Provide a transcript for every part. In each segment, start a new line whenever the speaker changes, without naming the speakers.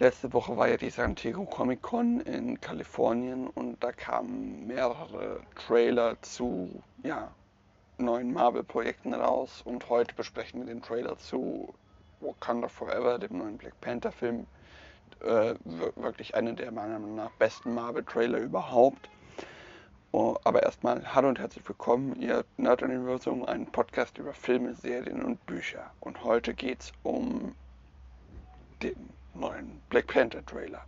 Letzte Woche war ja die San Diego Comic Con in Kalifornien und da kamen mehrere Trailer zu ja, neuen Marvel-Projekten raus und heute besprechen wir den Trailer zu Wakanda Forever, dem neuen Black Panther-Film. Äh, wirklich einer der meiner Meinung nach besten Marvel-Trailer überhaupt. Oh, aber erstmal hallo und herzlich willkommen, ihr Nerd Universum, ein Podcast über Filme, Serien und Bücher. Und heute geht es um den neuen Black Panther Trailer.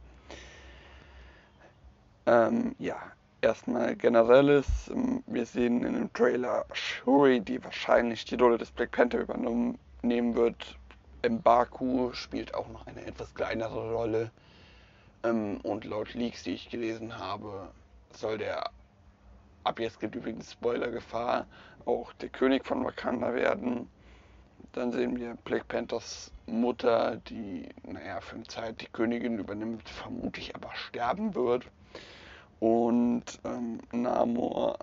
Ähm, ja, erstmal generelles. Ähm, wir sehen in dem Trailer Shuri, die wahrscheinlich die Rolle des Black Panther übernehmen wird. Mbaku spielt auch noch eine etwas kleinere Rolle. Ähm, und laut Leaks, die ich gelesen habe, soll der, ab jetzt gibt übrigens Spoiler-Gefahr, auch der König von Wakanda werden. Dann sehen wir Black Panthers Mutter, die, naja, für eine Zeit die Königin übernimmt, vermutlich aber sterben wird. Und ähm, Namor,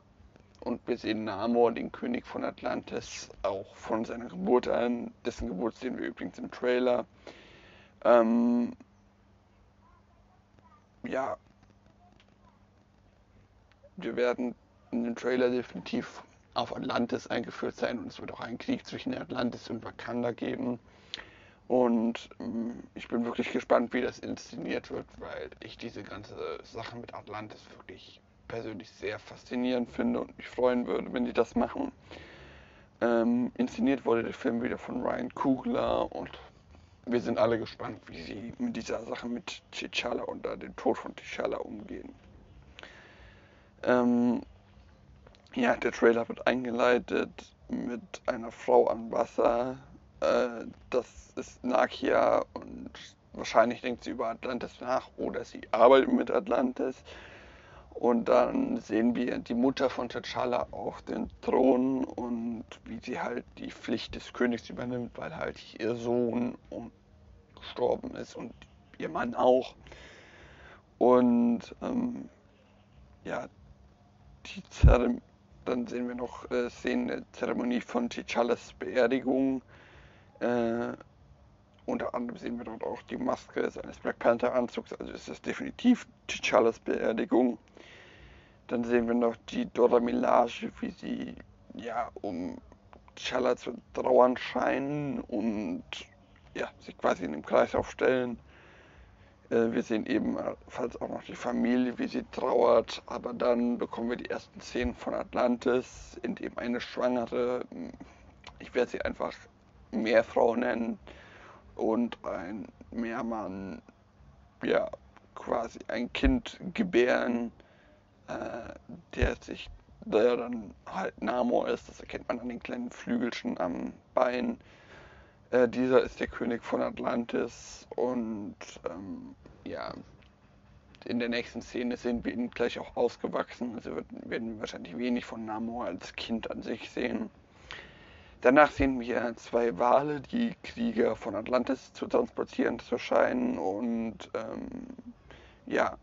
und wir sehen Namor, den König von Atlantis, auch von seiner Geburt an. Dessen Geburt sehen wir übrigens im Trailer. Ähm, ja, wir werden in dem Trailer definitiv auf Atlantis eingeführt sein und es wird auch einen Krieg zwischen Atlantis und Wakanda geben. Und ähm, ich bin wirklich gespannt, wie das inszeniert wird, weil ich diese ganze Sache mit Atlantis wirklich persönlich sehr faszinierend finde und mich freuen würde, wenn die das machen. Ähm, inszeniert wurde der Film wieder von Ryan Kugler und wir sind alle gespannt, wie sie mit dieser Sache mit T'Challa und dem Tod von T'Challa umgehen. Ähm, ja, der Trailer wird eingeleitet mit einer Frau am Wasser. Äh, das ist Nakia und wahrscheinlich denkt sie über Atlantis nach oder sie arbeitet mit Atlantis. Und dann sehen wir die Mutter von T'Challa auf den Thron und wie sie halt die Pflicht des Königs übernimmt, weil halt ihr Sohn gestorben ist und ihr Mann auch. Und ähm, ja, die Zeremonie dann sehen wir noch äh, Szenen der Zeremonie von T'Challas Beerdigung. Äh, unter anderem sehen wir dort auch die Maske seines Black Panther Anzugs, also ist das definitiv T'Challas Beerdigung. Dann sehen wir noch die Dora Milaje, wie sie ja um T'Challa zu trauern scheinen und ja, sich quasi in dem Kreis aufstellen. Äh, wir sehen ebenfalls auch noch die Familie, wie sie trauert, aber dann bekommen wir die ersten Szenen von Atlantis, in dem eine schwangere, hm, ich werde sie einfach Meerfrau nennen, und ein Meermann, ja, quasi ein Kind gebären, äh, der sich, der dann halt Namor ist, das erkennt man an den kleinen Flügelchen am Bein äh, dieser ist der König von Atlantis und ähm, ja, in der nächsten Szene sehen wir ihn gleich auch ausgewachsen. Also werden wahrscheinlich wenig von Namor als Kind an sich sehen. Danach sehen wir zwei Wale, die Krieger von Atlantis zu transportieren zu scheinen. Und ähm, ja,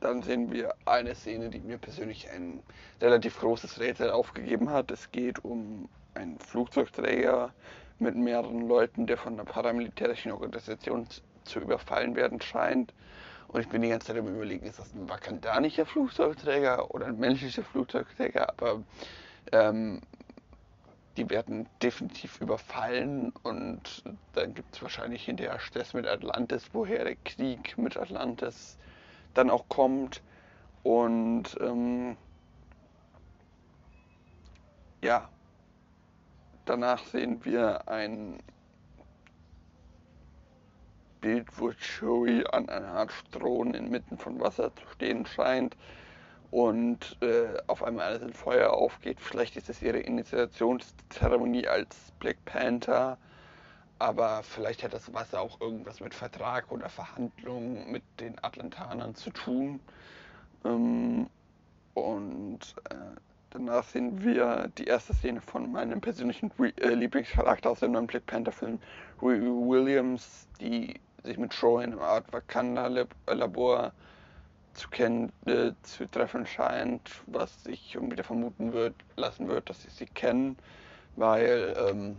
dann sehen wir eine Szene, die mir persönlich ein relativ großes Rätsel aufgegeben hat. Es geht um einen Flugzeugträger, mit mehreren Leuten, der von einer paramilitärischen Organisation zu überfallen werden scheint. Und ich bin die ganze Zeit am überlegen, ist das ein wakandanischer Flugzeugträger oder ein menschlicher Flugzeugträger? Aber ähm, die werden definitiv überfallen und dann gibt es wahrscheinlich hinterher Stress mit Atlantis, woher der Krieg mit Atlantis dann auch kommt. Und ähm, ja, Danach sehen wir ein Bild, wo Chewie an einer Art Thron inmitten von Wasser zu stehen scheint und äh, auf einmal alles in Feuer aufgeht. Vielleicht ist es ihre Initiationszeremonie als Black Panther, aber vielleicht hat das Wasser auch irgendwas mit Vertrag oder Verhandlungen mit den Atlantanern zu tun. Ähm, und äh, Danach sehen wir die erste Szene von meinem persönlichen äh, Lieblingscharakter aus dem neuen Black Panther Film, Riri Williams, die sich mit Shaw in einer Art Wakanda-Labor zu kennen, äh, zu treffen scheint, was sich irgendwie wieder vermuten wird, lassen wird, dass sie sie kennen, weil ähm,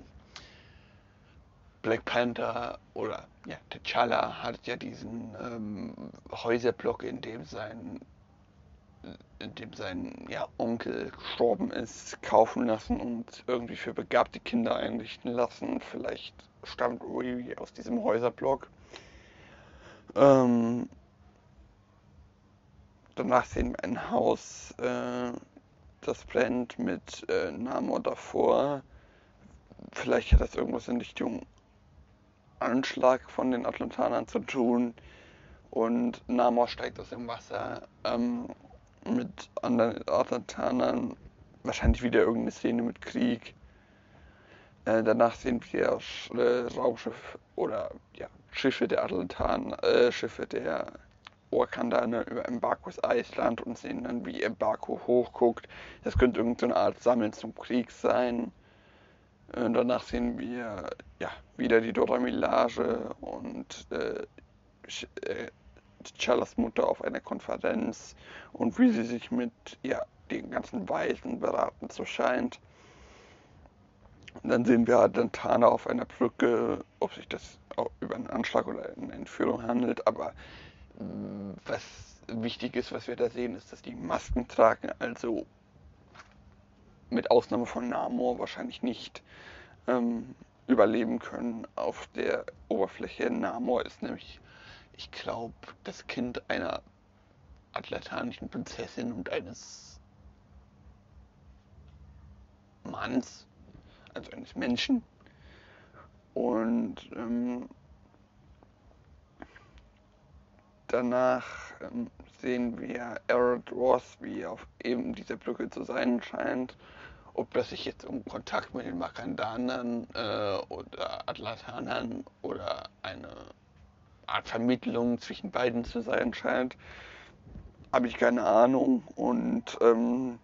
Black Panther oder ja, T'Challa hat ja diesen ähm, Häuserblock, in dem sein in dem sein ja, Onkel gestorben ist, kaufen lassen und irgendwie für begabte Kinder einrichten lassen. Vielleicht stammt Riri aus diesem Häuserblock. Ähm, danach sehen wir ein Haus, äh, das brennt mit äh, Namor davor. Vielleicht hat das irgendwas in Richtung Anschlag von den Atlantanern zu tun. Und Namor steigt aus dem Wasser. Ähm, mit anderen Atlantanern. Wahrscheinlich wieder irgendeine Szene mit Krieg. Äh, danach sehen wir äh, Raumschiff oder ja, Schiffe der Atlantaner, äh, Schiffe der Wakandaner über Embarkos Eisland und sehen dann, wie Embarko hochguckt. Das könnte irgendeine Art Sammeln zum Krieg sein. Äh, danach sehen wir ja, wieder die Dora Milage und äh, T'Challas Mutter auf einer Konferenz und wie sie sich mit ja, den ganzen Weisen beraten so scheint. Und dann sehen wir Dantana auf einer Brücke, ob sich das über einen Anschlag oder eine Entführung handelt, aber mm, was wichtig ist, was wir da sehen, ist, dass die Masken tragen, also mit Ausnahme von Namor wahrscheinlich nicht ähm, überleben können auf der Oberfläche. Namor ist nämlich ich glaube, das Kind einer atlantanischen Prinzessin und eines Manns, also eines Menschen. Und ähm, danach ähm, sehen wir Errol Ross, wie auf eben dieser Brücke zu sein scheint. Ob das sich jetzt um Kontakt mit den Wakandanern äh, oder Atlantanern oder eine Art Vermittlung zwischen beiden zu sein scheint. Habe ich keine Ahnung. Und ähm,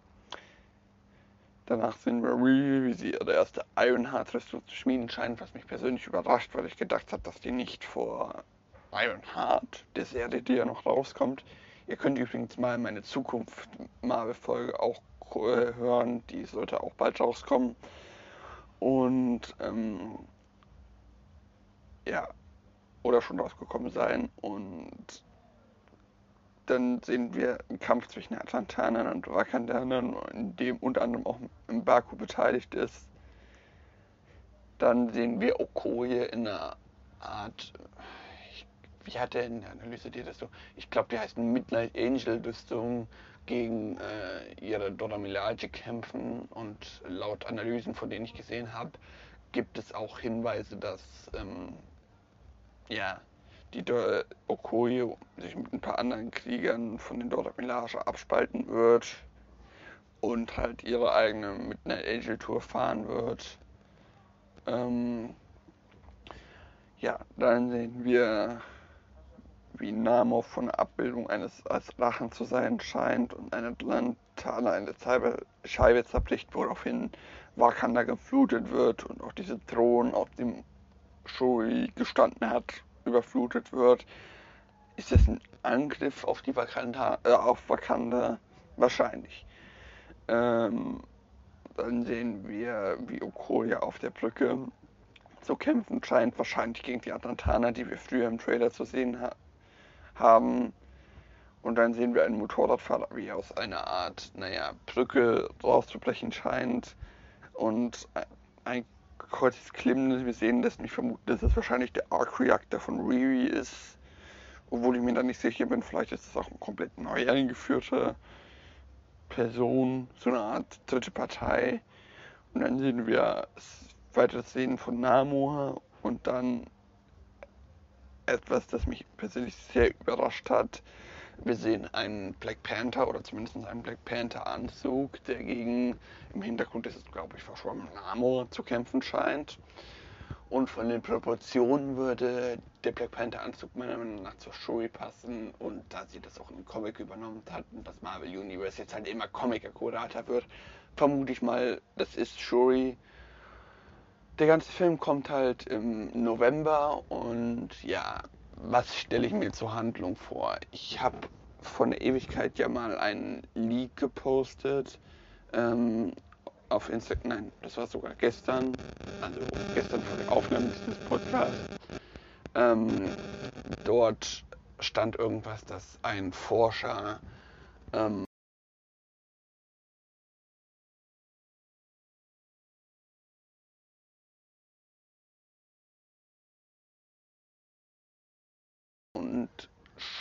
danach sehen wir wie sie ihre erste Ironheart-Rüstung zu schmieden scheint, was mich persönlich überrascht, weil ich gedacht habe, dass die nicht vor Ironheart, der Serie, die ja noch rauskommt. Ihr könnt übrigens mal meine Zukunft Marvel-Folge auch äh, hören, die sollte auch bald rauskommen. Und ähm, ja, oder schon rausgekommen sein. Und dann sehen wir einen Kampf zwischen Atlantanern und Wakandanern, in dem unter anderem auch im Baku beteiligt ist. Dann sehen wir Okoye in einer Art, wie hat er in der Analyse das so? Ich glaube, die heißt Midnight Angel Rüstung gegen äh, ihre Dora Milaje kämpfen und laut Analysen, von denen ich gesehen habe, gibt es auch Hinweise, dass ähm, ja, die äh, Okoye sich mit ein paar anderen Kriegern von den Dora Milaje abspalten wird und halt ihre eigene Midnight Angel Tour fahren wird. Ähm, ja, dann sehen wir, wie Namo von der Abbildung eines als Drachen zu sein scheint und eine Lantane eine Scheibe zerbricht, woraufhin Wakanda geflutet wird und auch diese Thron auf dem Shuri gestanden hat, überflutet wird. Ist das ein Angriff auf die Wakanda, äh, auf Wakanda? Wahrscheinlich. Ähm, dann sehen wir, wie Okoye auf der Brücke zu kämpfen scheint, wahrscheinlich gegen die Atlantaner, die wir früher im Trailer zu sehen ha haben. Und dann sehen wir einen Motorradfahrer, wie er aus einer Art, naja, Brücke rauszubrechen scheint und ein kurzes Klimmen wir sehen lässt mich vermuten, dass es wahrscheinlich der Arc-Reactor von Riri ist. Obwohl ich mir da nicht sicher bin, vielleicht ist es auch eine komplett neu eingeführte Person, so eine Art dritte Partei. Und dann sehen wir weitere Szenen von Namor und dann etwas, das mich persönlich sehr überrascht hat, wir sehen einen Black Panther oder zumindest einen Black Panther Anzug, der gegen im Hintergrund ist es, glaube ich, verschwommen Namor zu kämpfen scheint. Und von den Proportionen würde der Black Panther Anzug meiner Meinung nach zur Shuri passen. Und da sie das auch im Comic übernommen hat und das Marvel Universe jetzt halt immer Comic-akkurater wird, vermute ich mal, das ist Shuri. Der ganze Film kommt halt im November und ja, was stelle ich mir zur Handlung vor? Ich habe von der Ewigkeit ja mal einen Leak gepostet ähm, auf Instagram. Nein, das war sogar gestern, also gestern vor der Aufnahme dieses Podcasts. Ähm, dort stand irgendwas, dass ein Forscher ähm,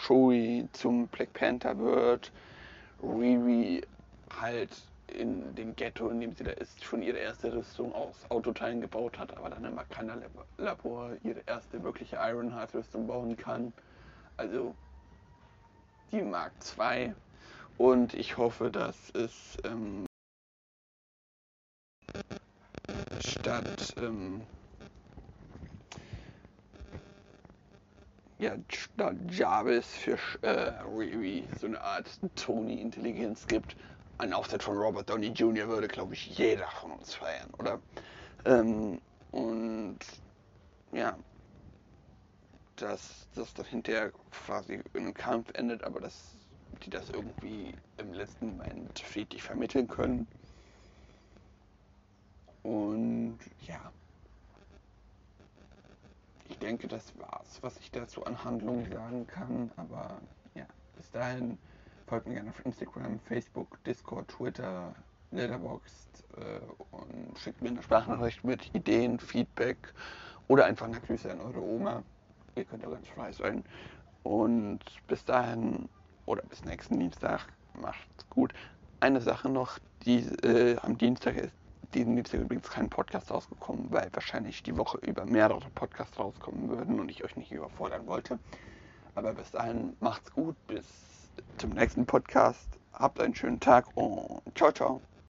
Shui zum Black Panther wird, Riri halt in dem Ghetto, in dem sie da ist, schon ihre erste Rüstung aus Autoteilen gebaut hat, aber dann im Wakanda Labor ihre erste wirkliche Ironheart Rüstung bauen kann. Also die Mark II. Und ich hoffe, dass es ähm, statt ähm, ja, Jarvis für äh, Riri so eine Art Tony-Intelligenz gibt. Ein Auftritt von Robert Downey Jr. würde, glaube ich, jeder von uns feiern, oder? Ähm, und ja, dass das dann hinterher quasi in einem Kampf endet, aber dass die das irgendwie im letzten Moment friedlich vermitteln können. Und ja, ich denke, das war's, was ich dazu an Handlungen sagen kann. Aber ja, bis dahin folgt mir gerne auf Instagram, Facebook, Discord, Twitter, Letterboxd äh, und schickt mir eine Sprachnachricht mit Ideen, Feedback oder einfach eine Grüße an eure Oma. Ihr könnt da ganz frei sein. Und bis dahin oder bis nächsten Dienstag macht's gut. Eine Sache noch, die äh, am Dienstag ist diesen Dienstag übrigens kein Podcast rausgekommen, weil wahrscheinlich die Woche über mehrere Podcasts rauskommen würden und ich euch nicht überfordern wollte. Aber bis dahin macht's gut, bis zum nächsten Podcast. Habt einen schönen Tag und ciao, ciao.